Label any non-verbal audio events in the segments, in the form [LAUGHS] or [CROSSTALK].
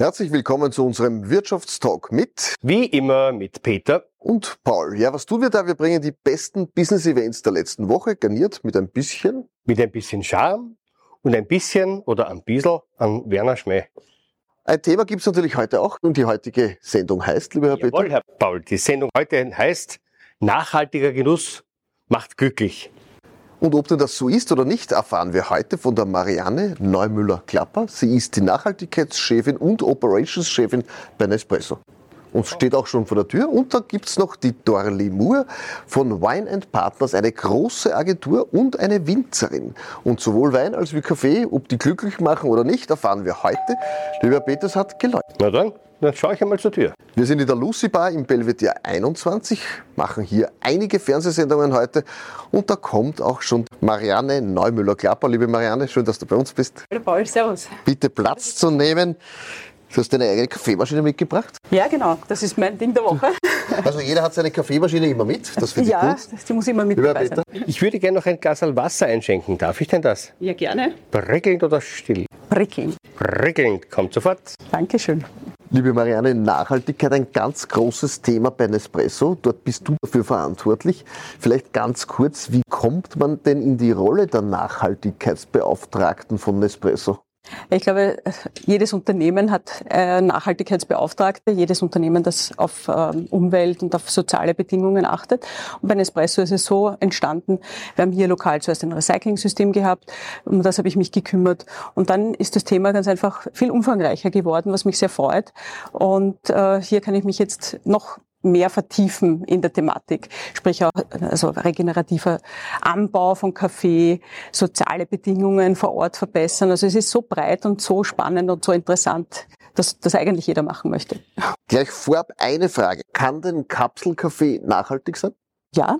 Herzlich willkommen zu unserem Wirtschaftstalk mit Wie immer mit Peter und Paul. Ja, was tun wir da? Wir bringen die besten Business-Events der letzten Woche, garniert mit ein bisschen. mit ein bisschen Charme und ein bisschen oder ein bisschen an Werner Schmäh. Ein Thema gibt's natürlich heute auch und die heutige Sendung heißt, lieber Herr Jawohl, Peter. Herr Paul, die Sendung heute heißt Nachhaltiger Genuss macht glücklich. Und ob denn das so ist oder nicht, erfahren wir heute von der Marianne Neumüller-Klapper. Sie ist die Nachhaltigkeitschefin und Operationschefin bei Nespresso. Und steht auch schon vor der Tür. Und da gibt's noch die Dorli Moore von Wine Partners, eine große Agentur und eine Winzerin. Und sowohl Wein als wie Kaffee, ob die glücklich machen oder nicht, erfahren wir heute. Lieber Peters hat geläutet. Na dann, dann schaue ich einmal zur Tür. Wir sind in der Lucy Bar im Belvedere 21, machen hier einige Fernsehsendungen heute und da kommt auch schon Marianne Neumüller-Klapper. Liebe Marianne, schön, dass du bei uns bist. Hallo Paul, servus. Bitte Platz zu nehmen. Du hast deine eigene Kaffeemaschine mitgebracht. Ja, genau, das ist mein Ding der Woche. [LAUGHS] Also jeder hat seine Kaffeemaschine immer mit. Das finde ich Ja, gut. die muss immer mit dabei sein. Ich würde gerne noch ein Glas Wasser einschenken. Darf ich denn das? Ja, gerne. Prickelnd oder still? Prickeln. Prickelnd, kommt sofort. Dankeschön. Liebe Marianne, Nachhaltigkeit ein ganz großes Thema bei Nespresso. Dort bist du dafür verantwortlich. Vielleicht ganz kurz, wie kommt man denn in die Rolle der Nachhaltigkeitsbeauftragten von Nespresso? Ich glaube, jedes Unternehmen hat äh, Nachhaltigkeitsbeauftragte, jedes Unternehmen, das auf ähm, Umwelt und auf soziale Bedingungen achtet. Und bei Nespresso ist es so entstanden, wir haben hier lokal zuerst ein Recycling-System gehabt, um das habe ich mich gekümmert. Und dann ist das Thema ganz einfach viel umfangreicher geworden, was mich sehr freut. Und äh, hier kann ich mich jetzt noch mehr vertiefen in der Thematik, sprich auch also regenerativer Anbau von Kaffee, soziale Bedingungen vor Ort verbessern. Also es ist so breit und so spannend und so interessant, dass das eigentlich jeder machen möchte. Gleich vorab eine Frage. Kann denn Kapselkaffee nachhaltig sein? Ja,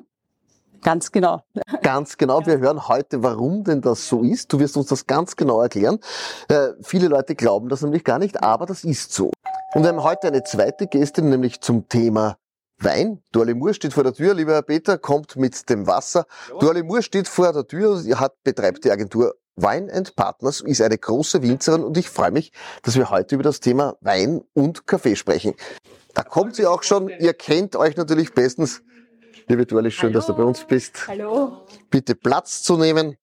ganz genau. Ganz genau. Wir hören heute, warum denn das so ist. Du wirst uns das ganz genau erklären. Äh, viele Leute glauben das nämlich gar nicht, aber das ist so. Und wir haben heute eine zweite Gästin, nämlich zum Thema Wein. Dorle Moore steht vor der Tür. Lieber Herr Peter, kommt mit dem Wasser. Dorle Moore steht vor der Tür. Sie hat, betreibt die Agentur Wine and Partners, ist eine große Winzerin und ich freue mich, dass wir heute über das Thema Wein und Kaffee sprechen. Da kommt sie auch schon. Ihr kennt euch natürlich bestens. Liebe Dorle, schön, dass du bei uns bist. Hallo. Bitte Platz zu nehmen.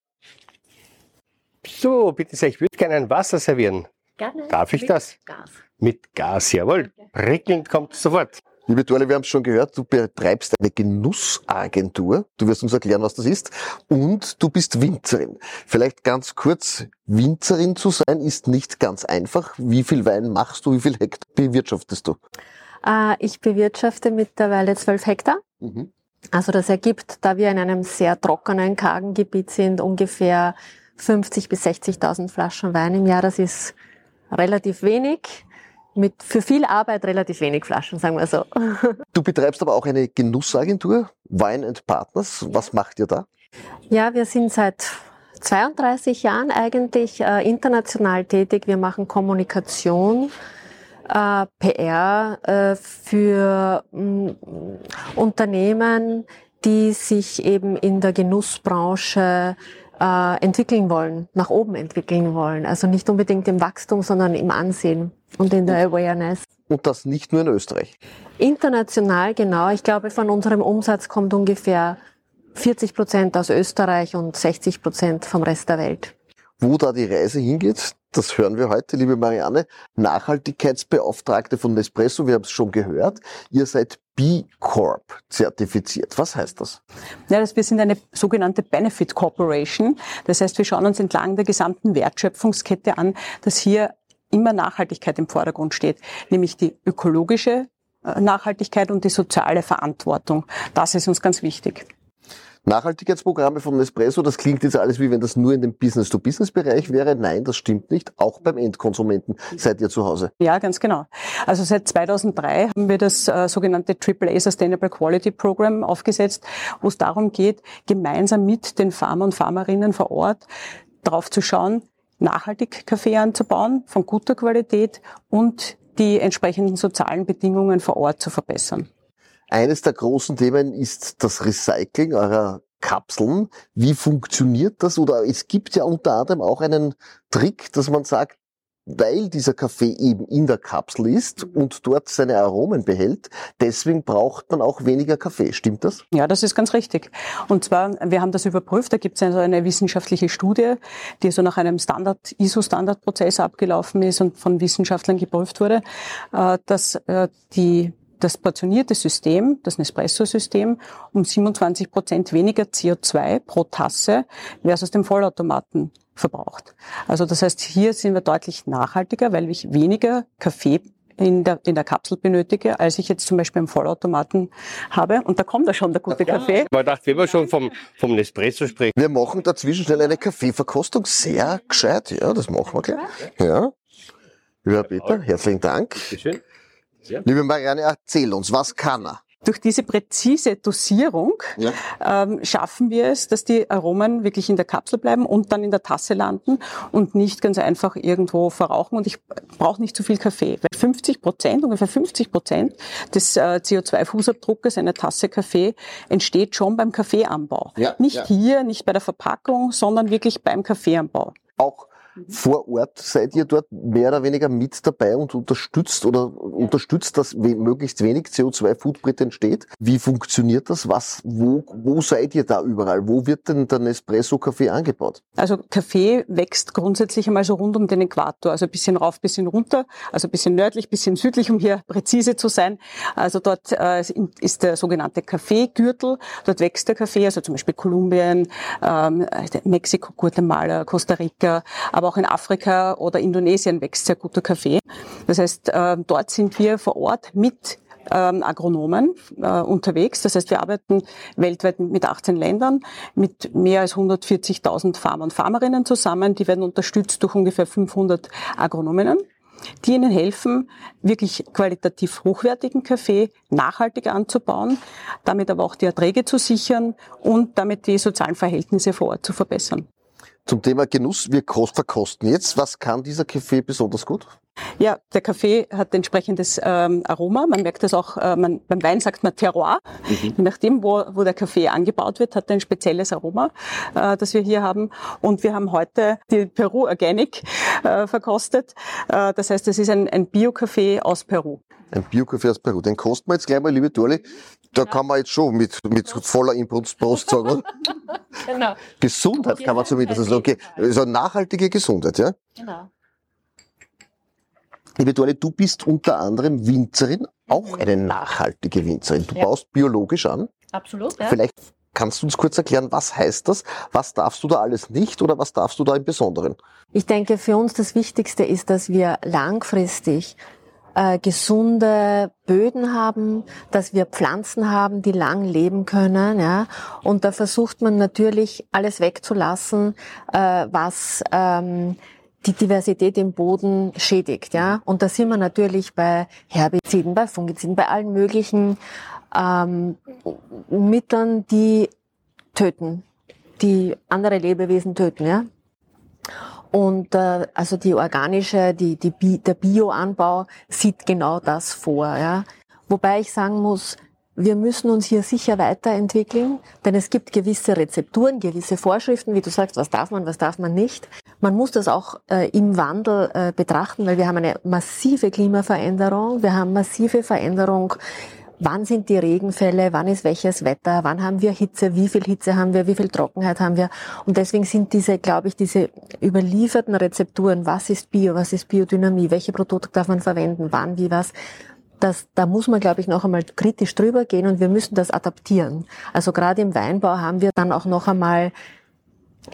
So, bitte sehr, ich würde gerne ein Wasser servieren. Gerne. Darf ich Mit das? Gas. Mit Gas, jawohl. Prickelnd kommt sofort. Liebe Dorle, wir haben es schon gehört, du betreibst eine Genussagentur. Du wirst uns erklären, was das ist. Und du bist Winzerin. Vielleicht ganz kurz, Winzerin zu sein ist nicht ganz einfach. Wie viel Wein machst du? Wie viel Hektar bewirtschaftest du? Äh, ich bewirtschafte mittlerweile 12 Hektar. Mhm. Also das ergibt, da wir in einem sehr trockenen, kargen Gebiet sind, ungefähr 50 bis 60.000 Flaschen Wein im Jahr. Das ist relativ wenig. Mit für viel Arbeit relativ wenig Flaschen, sagen wir so. [LAUGHS] Du betreibst aber auch eine Genussagentur, Wine and Partners. Was macht ihr da? Ja, wir sind seit 32 Jahren eigentlich äh, international tätig. Wir machen Kommunikation, äh, PR äh, für mh, Unternehmen, die sich eben in der Genussbranche äh, entwickeln wollen, nach oben entwickeln wollen. Also nicht unbedingt im Wachstum, sondern im Ansehen und in der Awareness. Und das nicht nur in Österreich. International, genau. Ich glaube, von unserem Umsatz kommt ungefähr 40 Prozent aus Österreich und 60 Prozent vom Rest der Welt. Wo da die Reise hingeht, das hören wir heute, liebe Marianne. Nachhaltigkeitsbeauftragte von Nespresso, wir haben es schon gehört. Ihr seid B Corp zertifiziert. Was heißt das? Ja, das, wir sind eine sogenannte Benefit Corporation. Das heißt, wir schauen uns entlang der gesamten Wertschöpfungskette an, dass hier immer Nachhaltigkeit im Vordergrund steht, nämlich die ökologische äh, Nachhaltigkeit und die soziale Verantwortung. Das ist uns ganz wichtig. Nachhaltigkeitsprogramme von Nespresso, das klingt jetzt alles wie wenn das nur in dem Business-to-Business-Bereich wäre. Nein, das stimmt nicht. Auch beim Endkonsumenten seid ihr zu Hause. Ja, ganz genau. Also seit 2003 haben wir das äh, sogenannte AAA Sustainable Quality Program aufgesetzt, wo es darum geht, gemeinsam mit den Farmer und Farmerinnen vor Ort darauf zu schauen, nachhaltig Kaffee anzubauen, von guter Qualität und die entsprechenden sozialen Bedingungen vor Ort zu verbessern. Eines der großen Themen ist das Recycling eurer Kapseln. Wie funktioniert das? Oder es gibt ja unter anderem auch einen Trick, dass man sagt, weil dieser Kaffee eben in der Kapsel ist und dort seine Aromen behält. Deswegen braucht man auch weniger Kaffee. Stimmt das? Ja, das ist ganz richtig. Und zwar, wir haben das überprüft. Da gibt es also eine wissenschaftliche Studie, die so nach einem Standard, ISO-Standardprozess abgelaufen ist und von Wissenschaftlern geprüft wurde, äh, dass äh, die das portionierte System, das Nespresso-System, um 27 Prozent weniger CO2 pro Tasse versus dem Vollautomaten verbraucht. Also das heißt, hier sind wir deutlich nachhaltiger, weil ich weniger Kaffee in der, in der Kapsel benötige, als ich jetzt zum Beispiel im Vollautomaten habe. Und da kommt da schon der gute ja, Kaffee. Man dachte, wenn wir schon vom, vom Nespresso sprechen. Wir machen dazwischen schnell eine Kaffeeverkostung. Sehr gescheit. Ja, das machen wir gleich. Ja. Lieber Peter, herzlichen Dank. Bitteschön. Liebe Marianne, erzähl uns, was kann er? Durch diese präzise Dosierung ja. ähm, schaffen wir es, dass die Aromen wirklich in der Kapsel bleiben und dann in der Tasse landen und nicht ganz einfach irgendwo verrauchen. Und ich brauche nicht zu viel Kaffee. Weil 50 Prozent, ungefähr 50 Prozent des äh, CO2-Fußabdruckes einer Tasse Kaffee entsteht schon beim Kaffeeanbau. Ja, nicht ja. hier, nicht bei der Verpackung, sondern wirklich beim Kaffeeanbau. Auch. Vor Ort seid ihr dort mehr oder weniger mit dabei und unterstützt oder unterstützt, dass möglichst wenig CO2-Footprint entsteht. Wie funktioniert das? Was, wo, wo seid ihr da überall? Wo wird denn der Nespresso-Kaffee angebaut? Also Kaffee wächst grundsätzlich einmal so rund um den Äquator, also ein bisschen rauf, bisschen runter, also ein bisschen nördlich, bisschen südlich, um hier präzise zu sein. Also dort äh, ist der sogenannte Kaffeegürtel. Dort wächst der Kaffee, also zum Beispiel Kolumbien, ähm, Mexiko, Guatemala, Costa Rica, aber aber auch in Afrika oder Indonesien wächst sehr guter Kaffee. Das heißt, äh, dort sind wir vor Ort mit ähm, Agronomen äh, unterwegs. Das heißt, wir arbeiten weltweit mit 18 Ländern, mit mehr als 140.000 Farmer und Farmerinnen zusammen. Die werden unterstützt durch ungefähr 500 Agronominnen die ihnen helfen, wirklich qualitativ hochwertigen Kaffee nachhaltig anzubauen, damit aber auch die Erträge zu sichern und damit die sozialen Verhältnisse vor Ort zu verbessern. Zum Thema Genuss, wir verkosten jetzt. Was kann dieser Kaffee besonders gut? Ja, der Kaffee hat entsprechendes ähm, Aroma. Man merkt das auch, äh, man, beim Wein sagt man Terroir. Mhm. Je nachdem, wo, wo der Kaffee angebaut wird, hat er ein spezielles Aroma, äh, das wir hier haben. Und wir haben heute die Peru Organic äh, verkostet. Äh, das heißt, es ist ein, ein Bio-Kaffee aus Peru. Ein Bio-Kaffee aus Peru. Den kosten wir jetzt gleich mal, liebe Dorli. Da ja. kann man jetzt schon mit, mit voller Imbrunst sagen. [LAUGHS] genau. Gesundheit kann man zumindest sagen. Okay, also nachhaltige Gesundheit, ja? Genau. Liebe Dorle, du bist unter anderem Winzerin, auch mhm. eine nachhaltige Winzerin. Du ja. baust biologisch an. Absolut, ja. Vielleicht kannst du uns kurz erklären, was heißt das? Was darfst du da alles nicht oder was darfst du da im Besonderen? Ich denke, für uns das Wichtigste ist, dass wir langfristig äh, gesunde Böden haben, dass wir Pflanzen haben, die lang leben können. Ja? Und da versucht man natürlich alles wegzulassen, äh, was ähm, die Diversität im Boden schädigt. Ja? Und da sind wir natürlich bei Herbiziden, bei Fungiziden, bei allen möglichen ähm, Mitteln, die töten, die andere Lebewesen töten. Ja? Und äh, also die organische, die, die, der Bioanbau sieht genau das vor. Ja. Wobei ich sagen muss, wir müssen uns hier sicher weiterentwickeln, denn es gibt gewisse Rezepturen, gewisse Vorschriften, wie du sagst, was darf man, was darf man nicht. Man muss das auch äh, im Wandel äh, betrachten, weil wir haben eine massive Klimaveränderung, wir haben massive Veränderung wann sind die Regenfälle, wann ist welches Wetter, wann haben wir Hitze, wie viel Hitze haben wir, wie viel Trockenheit haben wir. Und deswegen sind diese, glaube ich, diese überlieferten Rezepturen, was ist Bio, was ist Biodynamie, welche Produkte darf man verwenden, wann, wie, was, das, da muss man, glaube ich, noch einmal kritisch drüber gehen und wir müssen das adaptieren. Also gerade im Weinbau haben wir dann auch noch einmal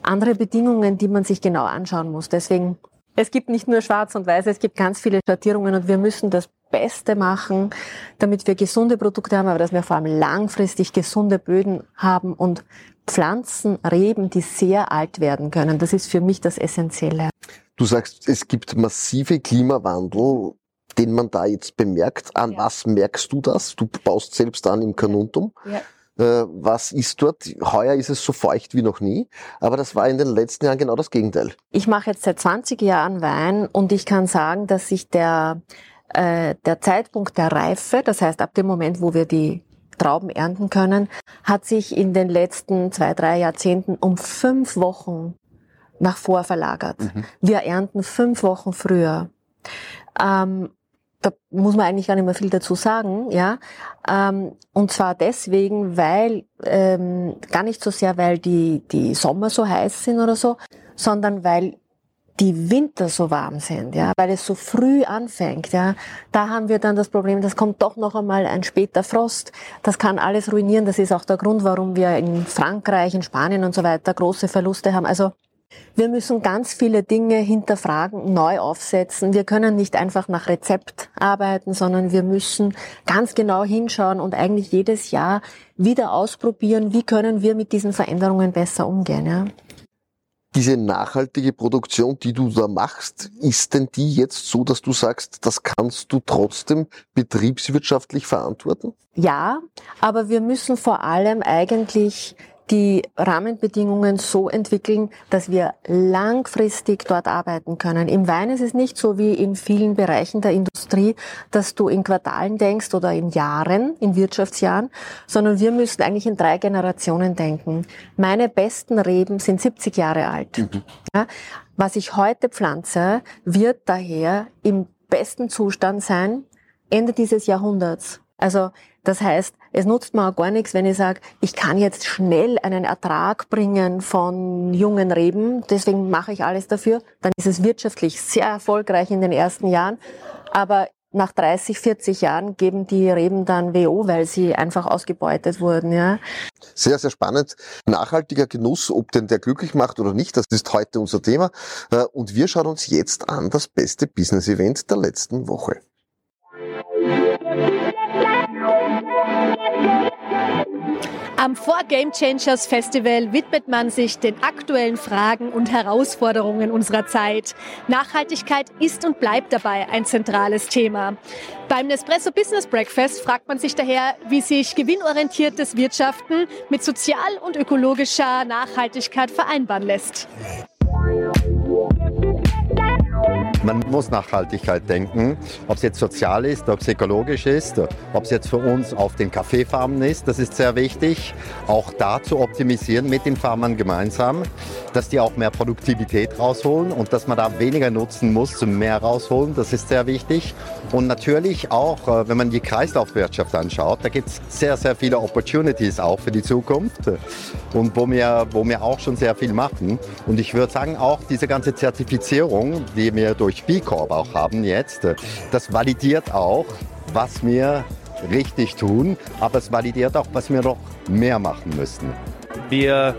andere Bedingungen, die man sich genau anschauen muss. Deswegen, es gibt nicht nur schwarz und weiß, es gibt ganz viele Schattierungen und wir müssen das Beste machen, damit wir gesunde Produkte haben, aber dass wir vor allem langfristig gesunde Böden haben und Pflanzen, Reben, die sehr alt werden können. Das ist für mich das Essentielle. Du sagst, es gibt massive Klimawandel, den man da jetzt bemerkt. An ja. was merkst du das? Du baust selbst an im Kanuntum. Ja. Äh, was ist dort? Heuer ist es so feucht wie noch nie, aber das war in den letzten Jahren genau das Gegenteil. Ich mache jetzt seit 20 Jahren Wein und ich kann sagen, dass sich der äh, der Zeitpunkt der Reife, das heißt ab dem Moment, wo wir die Trauben ernten können, hat sich in den letzten zwei, drei Jahrzehnten um fünf Wochen nach vor verlagert. Mhm. Wir ernten fünf Wochen früher. Ähm, da muss man eigentlich gar nicht mehr viel dazu sagen, ja. Ähm, und zwar deswegen, weil ähm, gar nicht so sehr, weil die die Sommer so heiß sind oder so, sondern weil die Winter so warm sind, ja, weil es so früh anfängt, ja, da haben wir dann das Problem, das kommt doch noch einmal ein später Frost. Das kann alles ruinieren. Das ist auch der Grund, warum wir in Frankreich, in Spanien und so weiter große Verluste haben. Also wir müssen ganz viele Dinge hinterfragen, neu aufsetzen. Wir können nicht einfach nach Rezept arbeiten, sondern wir müssen ganz genau hinschauen und eigentlich jedes Jahr wieder ausprobieren, wie können wir mit diesen Veränderungen besser umgehen. Ja? Diese nachhaltige Produktion, die du da machst, ist denn die jetzt so, dass du sagst, das kannst du trotzdem betriebswirtschaftlich verantworten? Ja, aber wir müssen vor allem eigentlich die Rahmenbedingungen so entwickeln, dass wir langfristig dort arbeiten können. Im Wein ist es nicht so wie in vielen Bereichen der Industrie, dass du in Quartalen denkst oder in Jahren, in Wirtschaftsjahren, sondern wir müssen eigentlich in drei Generationen denken. Meine besten Reben sind 70 Jahre alt. Mhm. Ja, was ich heute pflanze, wird daher im besten Zustand sein Ende dieses Jahrhunderts. Also das heißt, es nutzt mir auch gar nichts, wenn ich sage, ich kann jetzt schnell einen Ertrag bringen von jungen Reben, deswegen mache ich alles dafür. Dann ist es wirtschaftlich sehr erfolgreich in den ersten Jahren, aber nach 30, 40 Jahren geben die Reben dann WO, weil sie einfach ausgebeutet wurden. Ja. Sehr, sehr spannend. Nachhaltiger Genuss, ob denn der glücklich macht oder nicht, das ist heute unser Thema. Äh, und wir schauen uns jetzt an das beste Business-Event der letzten Woche. Am Four Game Changers Festival widmet man sich den aktuellen Fragen und Herausforderungen unserer Zeit. Nachhaltigkeit ist und bleibt dabei ein zentrales Thema. Beim Nespresso Business Breakfast fragt man sich daher, wie sich gewinnorientiertes Wirtschaften mit sozial und ökologischer Nachhaltigkeit vereinbaren lässt. Man muss Nachhaltigkeit denken, ob es jetzt sozial ist, ob es ökologisch ist, ob es jetzt für uns auf den Kaffeefarmen ist, das ist sehr wichtig. Auch da zu optimisieren mit den Farmern gemeinsam, dass die auch mehr Produktivität rausholen und dass man da weniger nutzen muss, zum mehr rausholen, das ist sehr wichtig. Und natürlich auch, äh, wenn man die Kreislaufwirtschaft anschaut, da gibt es sehr, sehr viele Opportunities auch für die Zukunft und wo wir, wo wir auch schon sehr viel machen. Und ich würde sagen, auch diese ganze Zertifizierung, die wir durch durch B Corp auch haben jetzt, das validiert auch, was wir richtig tun, aber es validiert auch, was wir noch mehr machen müssen. Wir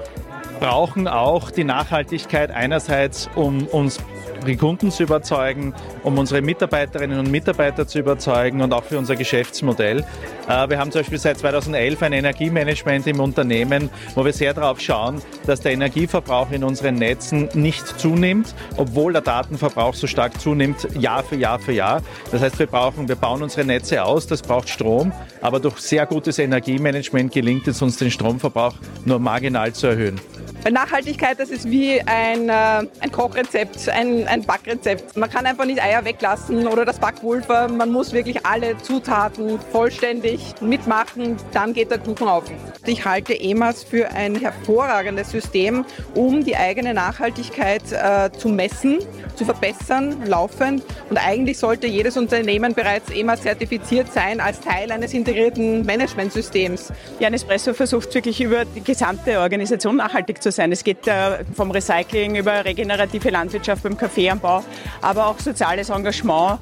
brauchen auch die Nachhaltigkeit einerseits, um uns die Kunden zu überzeugen, um unsere Mitarbeiterinnen und Mitarbeiter zu überzeugen und auch für unser Geschäftsmodell. Äh, wir haben zum Beispiel seit 2011 ein Energiemanagement im Unternehmen, wo wir sehr darauf schauen, dass der Energieverbrauch in unseren Netzen nicht zunimmt, obwohl der Datenverbrauch so stark zunimmt, Jahr für Jahr für Jahr. Das heißt, wir brauchen, wir bauen unsere Netze aus, das braucht Strom, aber durch sehr gutes Energiemanagement gelingt es uns, den Stromverbrauch nur marginal zu erhöhen. Weil Nachhaltigkeit, das ist wie ein, äh, ein Kochrezept, ein, ein Backrezept. Man kann einfach nicht Eier weglassen oder das Backpulver. Man muss wirklich alle Zutaten vollständig mitmachen, dann geht der Kuchen auf. Ich halte EMAS für ein hervorragendes System, um die eigene Nachhaltigkeit äh, zu messen, zu verbessern, laufend. Und eigentlich sollte jedes Unternehmen bereits EMAS zertifiziert sein als Teil eines integrierten Managementsystems. Ja, Nespresso versucht wirklich über die gesamte Organisation nachhaltig zu sein. Es geht äh, vom Recycling über regenerative Landwirtschaft beim Kaffeeanbau, aber auch soziales Engagement,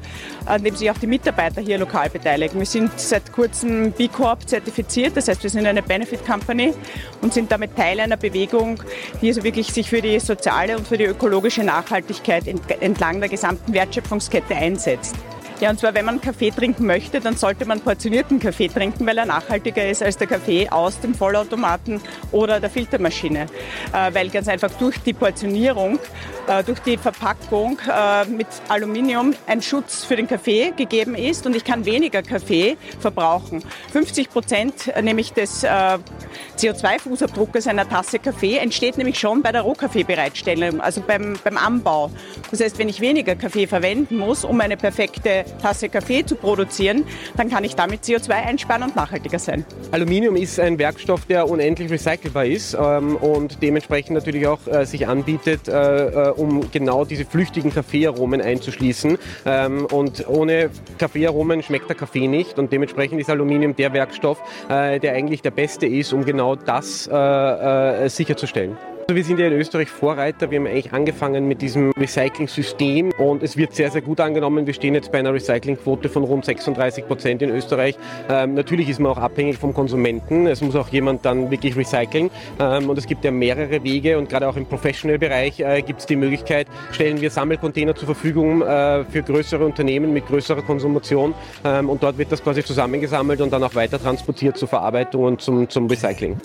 an dem sich auch die Mitarbeiter hier lokal beteiligen. Wir sind seit kurzem B Corp zertifiziert, das heißt, wir sind eine Benefit Company und sind damit Teil einer Bewegung, die also wirklich sich für die soziale und für die ökologische Nachhaltigkeit entlang der gesamten Wertschöpfungskette einsetzt. Ja, und zwar, wenn man Kaffee trinken möchte, dann sollte man portionierten Kaffee trinken, weil er nachhaltiger ist als der Kaffee aus dem Vollautomaten oder der Filtermaschine. Äh, weil ganz einfach durch die Portionierung, äh, durch die Verpackung äh, mit Aluminium ein Schutz für den Kaffee gegeben ist und ich kann weniger Kaffee verbrauchen. 50 Prozent nämlich des CO2-Fußabdruckes einer Tasse Kaffee entsteht nämlich schon bei der Rohkaffeebereitstellung, also beim, beim Anbau. Das heißt, wenn ich weniger Kaffee verwenden muss, um eine perfekte Tasse Kaffee zu produzieren, dann kann ich damit CO2 einsparen und nachhaltiger sein. Aluminium ist ein Werkstoff, der unendlich recycelbar ist ähm, und dementsprechend natürlich auch äh, sich anbietet, äh, äh um genau diese flüchtigen Kaffeearomen einzuschließen. Ähm, und ohne Kaffeearomen schmeckt der Kaffee nicht und dementsprechend ist Aluminium der Werkstoff, äh, der eigentlich der beste ist, um genau das äh, äh, sicherzustellen. Also wir sind ja in Österreich Vorreiter. Wir haben eigentlich angefangen mit diesem Recycling-System und es wird sehr, sehr gut angenommen. Wir stehen jetzt bei einer Recyclingquote von rund 36 Prozent in Österreich. Ähm, natürlich ist man auch abhängig vom Konsumenten. Es muss auch jemand dann wirklich recyceln. Ähm, und es gibt ja mehrere Wege und gerade auch im Professional-Bereich äh, gibt es die Möglichkeit, stellen wir Sammelcontainer zur Verfügung äh, für größere Unternehmen mit größerer Konsumation. Ähm, und dort wird das quasi zusammengesammelt und dann auch weiter transportiert zur Verarbeitung und zum, zum Recycling.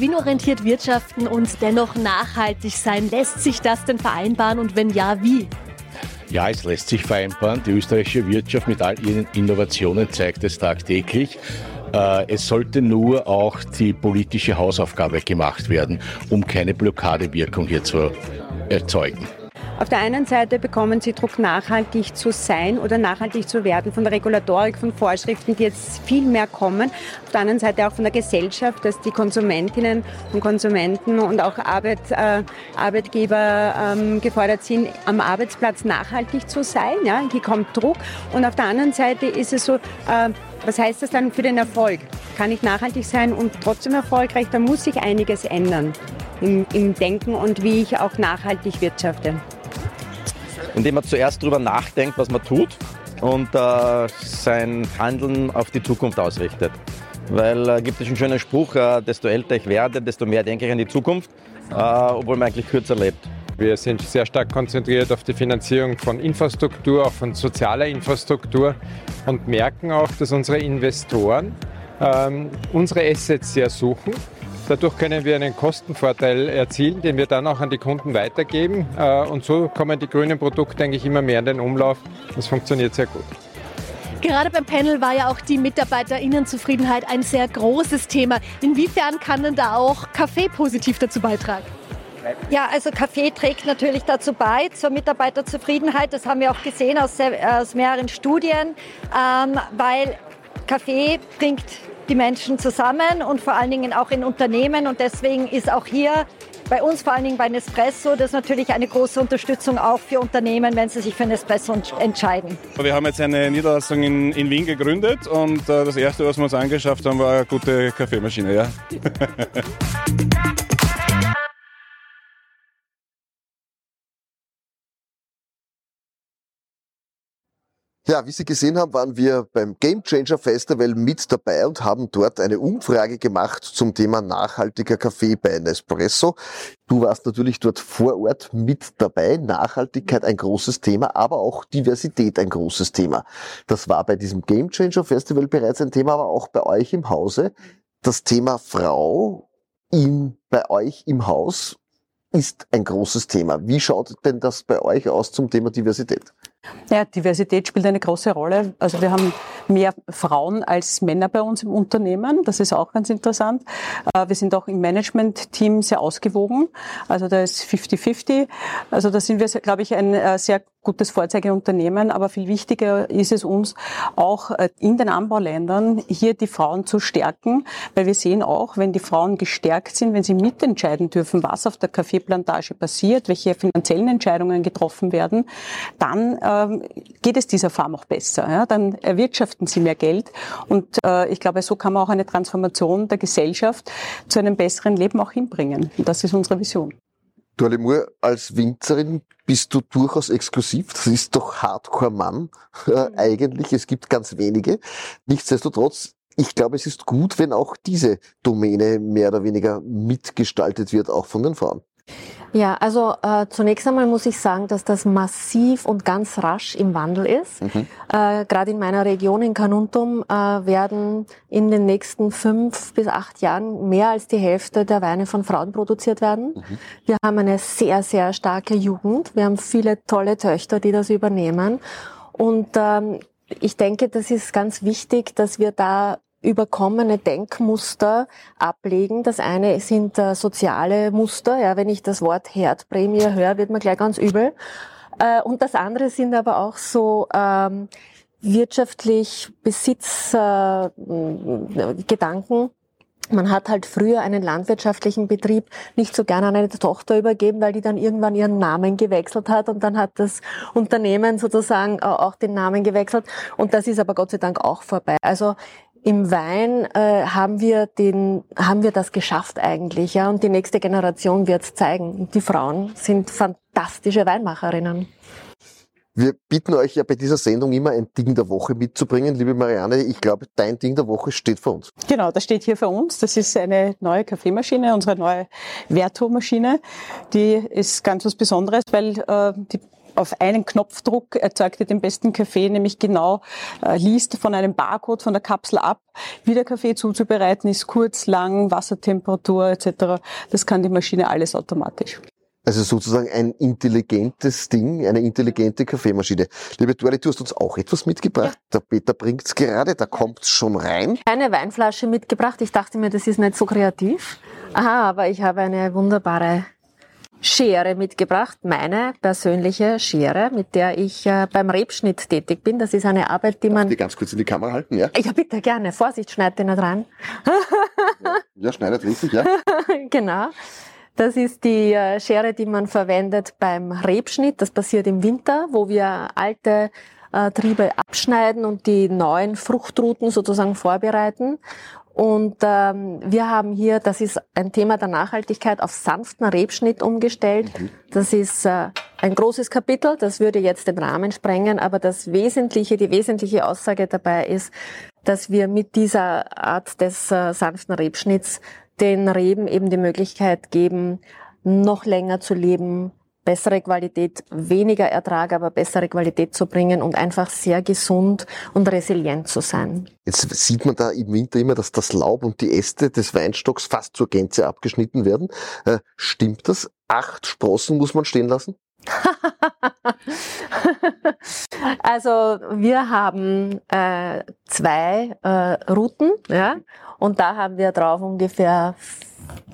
Gewinnorientiert wirtschaften und dennoch nachhaltig sein. Lässt sich das denn vereinbaren und wenn ja, wie? Ja, es lässt sich vereinbaren. Die österreichische Wirtschaft mit all ihren Innovationen zeigt es tagtäglich. Äh, es sollte nur auch die politische Hausaufgabe gemacht werden, um keine Blockadewirkung hier zu erzeugen. Auf der einen Seite bekommen sie Druck, nachhaltig zu sein oder nachhaltig zu werden von der Regulatorik, von Vorschriften, die jetzt viel mehr kommen. Auf der anderen Seite auch von der Gesellschaft, dass die Konsumentinnen und Konsumenten und auch Arbeit, äh, Arbeitgeber ähm, gefordert sind, am Arbeitsplatz nachhaltig zu sein. Ja? Hier kommt Druck. Und auf der anderen Seite ist es so, äh, was heißt das dann für den Erfolg? Kann ich nachhaltig sein und trotzdem erfolgreich? Da muss sich einiges ändern im, im Denken und wie ich auch nachhaltig wirtschafte indem man zuerst darüber nachdenkt, was man tut und äh, sein Handeln auf die Zukunft ausrichtet. Weil äh, gibt es einen schönen Spruch, äh, desto älter ich werde, desto mehr denke ich an die Zukunft, äh, obwohl man eigentlich kürzer lebt. Wir sind sehr stark konzentriert auf die Finanzierung von Infrastruktur, auch von sozialer Infrastruktur und merken auch, dass unsere Investoren ähm, unsere Assets sehr suchen Dadurch können wir einen Kostenvorteil erzielen, den wir dann auch an die Kunden weitergeben. Äh, und so kommen die grünen Produkte eigentlich immer mehr in den Umlauf. Das funktioniert sehr gut. Gerade beim Panel war ja auch die Mitarbeiterinnenzufriedenheit ein sehr großes Thema. Inwiefern kann denn da auch Kaffee positiv dazu beitragen? Ja, also Kaffee trägt natürlich dazu bei, zur Mitarbeiterzufriedenheit. Das haben wir auch gesehen aus, aus mehreren Studien, ähm, weil Kaffee bringt die Menschen zusammen und vor allen Dingen auch in Unternehmen. Und deswegen ist auch hier bei uns, vor allen Dingen bei Nespresso, das natürlich eine große Unterstützung auch für Unternehmen, wenn sie sich für Nespresso entscheiden. Wir haben jetzt eine Niederlassung in, in Wien gegründet und äh, das Erste, was wir uns angeschafft haben, war eine gute Kaffeemaschine. Ja. [LAUGHS] Ja, wie Sie gesehen haben, waren wir beim Game Changer Festival mit dabei und haben dort eine Umfrage gemacht zum Thema nachhaltiger Kaffee bei Nespresso. Du warst natürlich dort vor Ort mit dabei. Nachhaltigkeit ein großes Thema, aber auch Diversität ein großes Thema. Das war bei diesem Game Changer Festival bereits ein Thema, aber auch bei euch im Hause. Das Thema Frau in, bei euch im Haus ist ein großes Thema. Wie schaut denn das bei euch aus zum Thema Diversität? Ja, Diversität spielt eine große Rolle. Also wir haben mehr Frauen als Männer bei uns im Unternehmen. Das ist auch ganz interessant. Äh, wir sind auch im Management-Team sehr ausgewogen. Also da ist 50-50. Also da sind wir, glaube ich, ein äh, sehr gutes Vorzeigeunternehmen, aber viel wichtiger ist es uns auch äh, in den Anbauländern hier die Frauen zu stärken, weil wir sehen auch, wenn die Frauen gestärkt sind, wenn sie mitentscheiden dürfen, was auf der Kaffeeplantage passiert, welche finanziellen Entscheidungen getroffen werden, dann ähm, geht es dieser Farm auch besser. Ja? Dann erwirtschaften sie mehr Geld und äh, ich glaube, so kann man auch eine Transformation der Gesellschaft zu einem besseren Leben auch hinbringen. Das ist unsere Vision. Du Alemur, als Winzerin bist du durchaus exklusiv. Das ist doch Hardcore-Mann äh, eigentlich. Es gibt ganz wenige. Nichtsdestotrotz, ich glaube, es ist gut, wenn auch diese Domäne mehr oder weniger mitgestaltet wird, auch von den Frauen. Ja, also äh, zunächst einmal muss ich sagen, dass das massiv und ganz rasch im Wandel ist. Mhm. Äh, Gerade in meiner Region in Carnuntum äh, werden in den nächsten fünf bis acht Jahren mehr als die Hälfte der Weine von Frauen produziert werden. Mhm. Wir haben eine sehr, sehr starke Jugend. Wir haben viele tolle Töchter, die das übernehmen. Und ähm, ich denke, das ist ganz wichtig, dass wir da überkommene Denkmuster ablegen. Das eine sind äh, soziale Muster. Ja, wenn ich das Wort Herdprämie höre, wird mir gleich ganz übel. Äh, und das andere sind aber auch so ähm, wirtschaftlich Besitzgedanken. Äh, man hat halt früher einen landwirtschaftlichen Betrieb nicht so gerne an eine Tochter übergeben, weil die dann irgendwann ihren Namen gewechselt hat und dann hat das Unternehmen sozusagen auch den Namen gewechselt und das ist aber Gott sei Dank auch vorbei. Also im Wein äh, haben wir den haben wir das geschafft eigentlich ja und die nächste Generation wird es zeigen. Die Frauen sind fantastische Weinmacherinnen. Wir bitten euch ja bei dieser Sendung immer ein Ding der Woche mitzubringen. Liebe Marianne, ich glaube, dein Ding der Woche steht vor uns. Genau, das steht hier vor uns. Das ist eine neue Kaffeemaschine, unsere neue Verto-Maschine. Die ist ganz was Besonderes, weil äh, die auf einen Knopfdruck erzeugt ihr den besten Kaffee, nämlich genau äh, liest von einem Barcode von der Kapsel ab, wie der Kaffee zuzubereiten ist, kurz, lang, Wassertemperatur etc. Das kann die Maschine alles automatisch. Also sozusagen ein intelligentes Ding, eine intelligente Kaffeemaschine. Liebe Dorli, du hast uns auch etwas mitgebracht. Ja. Der Peter bringt's gerade, da kommt's schon rein. Eine Weinflasche mitgebracht. Ich dachte mir, das ist nicht so kreativ. Aha, aber ich habe eine wunderbare Schere mitgebracht, meine persönliche Schere, mit der ich äh, beim Rebschnitt tätig bin. Das ist eine Arbeit, die man... Die ganz kurz in die Kamera halten, ja? Ja, bitte, gerne. Vorsicht, schneid den nicht rein. ja, ja schneidet richtig, ja. [LAUGHS] genau. Das ist die äh, Schere, die man verwendet beim Rebschnitt. Das passiert im Winter, wo wir alte äh, Triebe abschneiden und die neuen Fruchtruten sozusagen vorbereiten. Und ähm, wir haben hier, das ist ein Thema der Nachhaltigkeit, auf sanften Rebschnitt umgestellt. Mhm. Das ist äh, ein großes Kapitel, das würde jetzt den Rahmen sprengen, aber das Wesentliche, die wesentliche Aussage dabei ist, dass wir mit dieser Art des äh, sanften Rebschnitts den Reben eben die Möglichkeit geben, noch länger zu leben, bessere Qualität, weniger Ertrag, aber bessere Qualität zu bringen und einfach sehr gesund und resilient zu sein. Jetzt sieht man da im Winter immer, dass das Laub und die Äste des Weinstocks fast zur Gänze abgeschnitten werden. Äh, stimmt das? Acht Sprossen muss man stehen lassen? [LAUGHS] [LAUGHS] also wir haben äh, zwei äh, Routen, ja, und da haben wir drauf ungefähr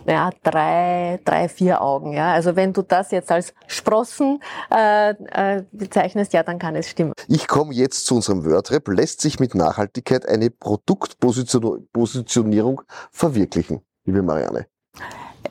ja, drei, drei, vier Augen. Ja. Also wenn du das jetzt als Sprossen äh, äh, bezeichnest, ja, dann kann es stimmen. Ich komme jetzt zu unserem Wordrap. Lässt sich mit Nachhaltigkeit eine Produktpositionierung verwirklichen, liebe Marianne?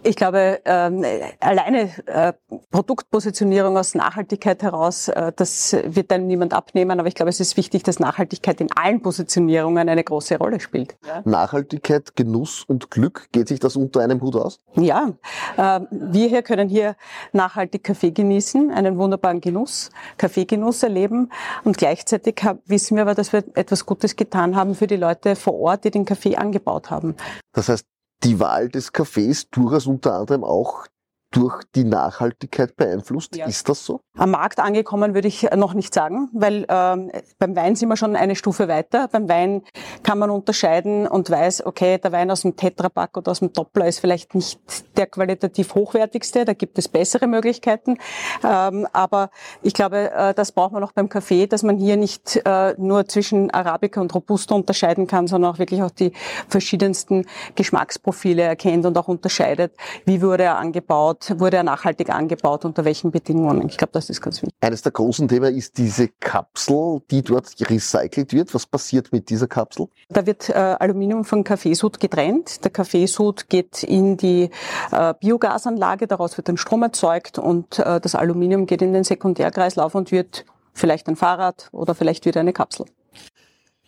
Ich glaube, ähm, alleine äh, Produktpositionierung aus Nachhaltigkeit heraus, äh, das wird dann niemand abnehmen. Aber ich glaube, es ist wichtig, dass Nachhaltigkeit in allen Positionierungen eine große Rolle spielt. Ja? Nachhaltigkeit, Genuss und Glück, geht sich das unter einem Hut aus? Ja, äh, wir hier können hier nachhaltig Kaffee genießen, einen wunderbaren Genuss, Kaffeegenuss erleben. Und gleichzeitig wissen wir aber, dass wir etwas Gutes getan haben für die Leute vor Ort, die den Kaffee angebaut haben. Das heißt, die Wahl des Kaffees durchaus unter anderem auch durch die Nachhaltigkeit beeinflusst. Ja. Ist das so? Am Markt angekommen würde ich noch nicht sagen, weil ähm, beim Wein sind wir schon eine Stufe weiter. Beim Wein kann man unterscheiden und weiß, okay, der Wein aus dem Tetrapack oder aus dem Doppler ist vielleicht nicht der qualitativ hochwertigste, da gibt es bessere Möglichkeiten. Ähm, aber ich glaube, äh, das braucht man auch beim Kaffee, dass man hier nicht äh, nur zwischen Arabica und Robusto unterscheiden kann, sondern auch wirklich auch die verschiedensten Geschmacksprofile erkennt und auch unterscheidet, wie wurde er angebaut, wurde er nachhaltig angebaut, unter welchen Bedingungen. Ich glaube, das ist ganz wichtig. Eines der großen Themen ist diese Kapsel, die dort recycelt wird. Was passiert mit dieser Kapsel? Da wird äh, Aluminium von Kaffeesud getrennt. Der Kaffeesud geht in die äh, Biogasanlage, daraus wird ein Strom erzeugt und äh, das Aluminium geht in den Sekundärkreislauf und wird vielleicht ein Fahrrad oder vielleicht wieder eine Kapsel.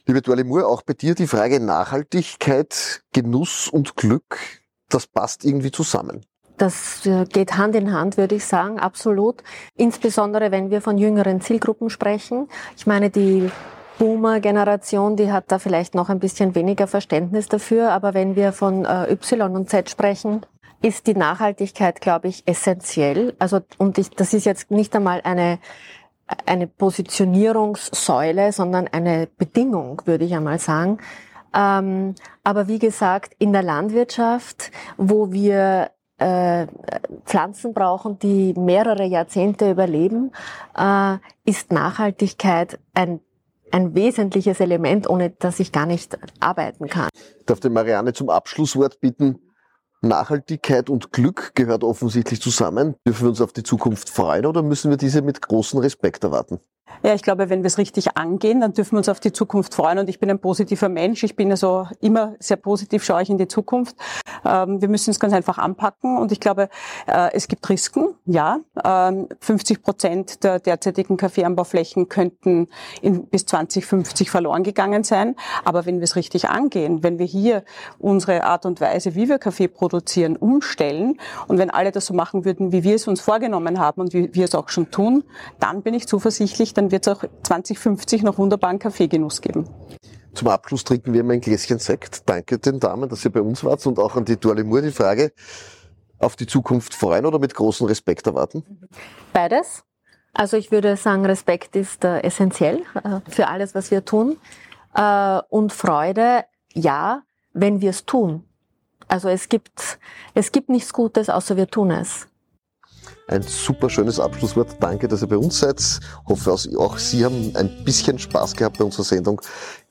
Liebe Dorle Moore, auch bei dir die Frage Nachhaltigkeit, Genuss und Glück, das passt irgendwie zusammen. Das äh, geht Hand in Hand, würde ich sagen, absolut. Insbesondere, wenn wir von jüngeren Zielgruppen sprechen. Ich meine, die Boomer-Generation, die hat da vielleicht noch ein bisschen weniger Verständnis dafür. Aber wenn wir von äh, Y und Z sprechen, ist die Nachhaltigkeit, glaube ich, essentiell. Also, und ich, das ist jetzt nicht einmal eine, eine Positionierungssäule, sondern eine Bedingung, würde ich einmal sagen. Ähm, aber wie gesagt, in der Landwirtschaft, wo wir äh, Pflanzen brauchen, die mehrere Jahrzehnte überleben, äh, ist Nachhaltigkeit ein ein wesentliches Element, ohne das ich gar nicht arbeiten kann. Ich darf die Marianne zum Abschlusswort bitten. Nachhaltigkeit und Glück gehört offensichtlich zusammen. Dürfen wir uns auf die Zukunft freuen oder müssen wir diese mit großem Respekt erwarten? Ja, ich glaube, wenn wir es richtig angehen, dann dürfen wir uns auf die Zukunft freuen. Und ich bin ein positiver Mensch. Ich bin also immer sehr positiv, schaue ich in die Zukunft. Ähm, wir müssen es ganz einfach anpacken. Und ich glaube, äh, es gibt Risiken. Ja, 50 ähm, Prozent der derzeitigen Kaffeeanbauflächen könnten in, bis 2050 verloren gegangen sein. Aber wenn wir es richtig angehen, wenn wir hier unsere Art und Weise, wie wir Kaffee produzieren, umstellen und wenn alle das so machen würden, wie wir es uns vorgenommen haben und wie wir es auch schon tun, dann bin ich zuversichtlich, dann wird es auch 2050 noch wunderbaren Kaffeegenuss geben. Zum Abschluss trinken wir mal ein Gläschen Sekt. Danke den Damen, dass ihr bei uns wart und auch an die Dorle Moore die Frage, auf die Zukunft freuen oder mit großem Respekt erwarten? Beides. Also ich würde sagen, Respekt ist äh, essentiell äh, für alles, was wir tun. Äh, und Freude, ja, wenn wir es tun. Also es gibt, es gibt nichts Gutes, außer wir tun es. Ein super schönes Abschlusswort. Danke, dass ihr bei uns seid. Hoffe, auch Sie haben ein bisschen Spaß gehabt bei unserer Sendung.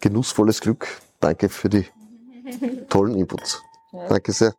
Genussvolles Glück. Danke für die tollen Inputs. Danke sehr.